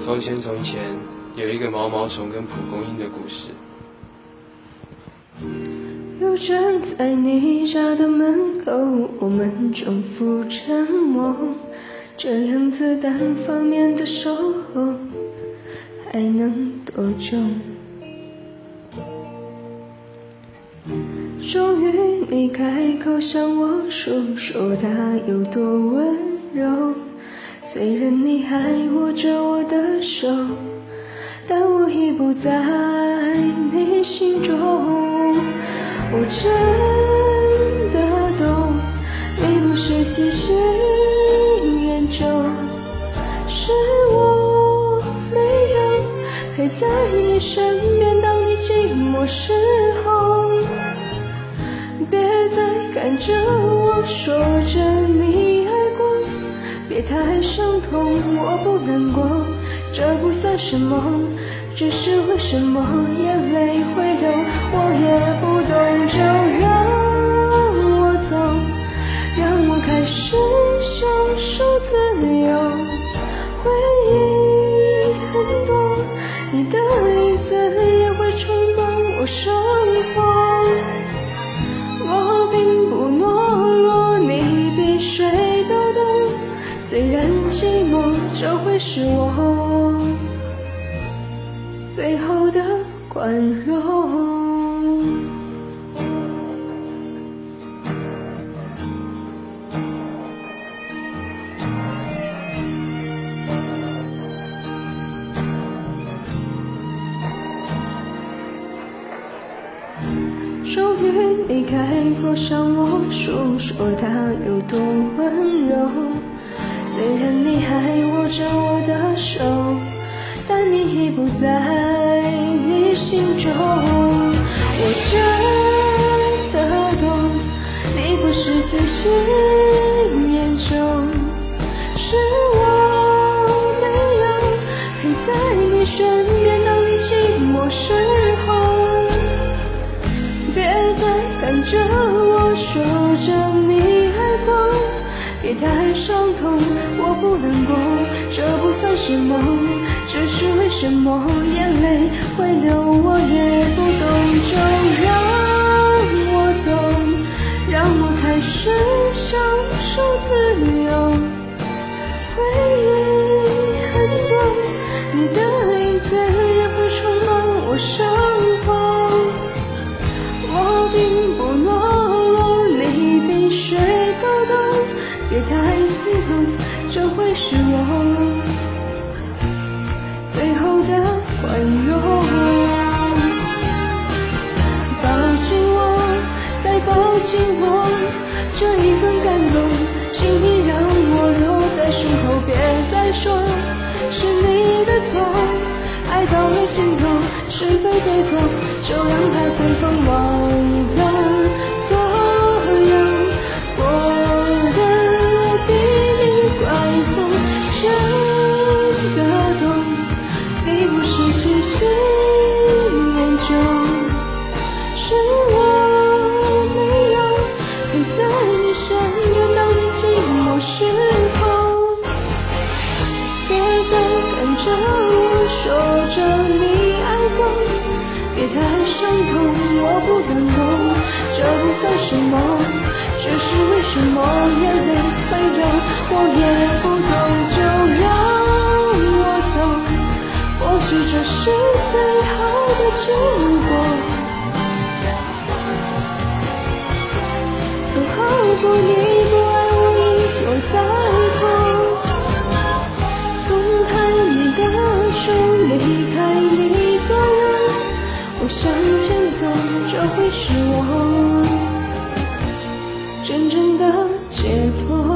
从前，从前有一个毛毛虫跟蒲公英的故事。又站在你家的门口，我们重复沉默，这样子单方面的守候，还能多久？终于你开口向我说，说他有多温柔。虽然你还握着我的手，但我已不在你心中。我真的懂，你不是喜新厌旧，是我没有陪在你身边，当你寂寞时，别再看着我说着你爱过。别太伤痛，我不难过，这不算什么，只是为什么眼泪会流，我也不懂，就让我走，让我开始享受自由。回忆很多，你的影子也会充满我生活。虽然寂寞，这会是我最后的宽容。终于，你开口向我诉说他有多温柔。虽然你还握着我的手，但你已不在你心中。我真的懂，你不是喜新厌旧，是我没有陪在你身边，当你寂寞时候，别再看着我说着你。别太伤痛，我不难过，这不算什么，只是为什么眼泪会流，我也不懂，就让我走，让我开始享受自由。回忆很多，你的会是我最后的宽容。抱紧我，再抱紧我，这一份感动，请你让我留在身后，别再说是你的错。爱到了尽头，不感动，这不算什么，只是为什么眼泪会流，我也不懂，就让我走，或许这是最好的结果。会是我真正的解脱。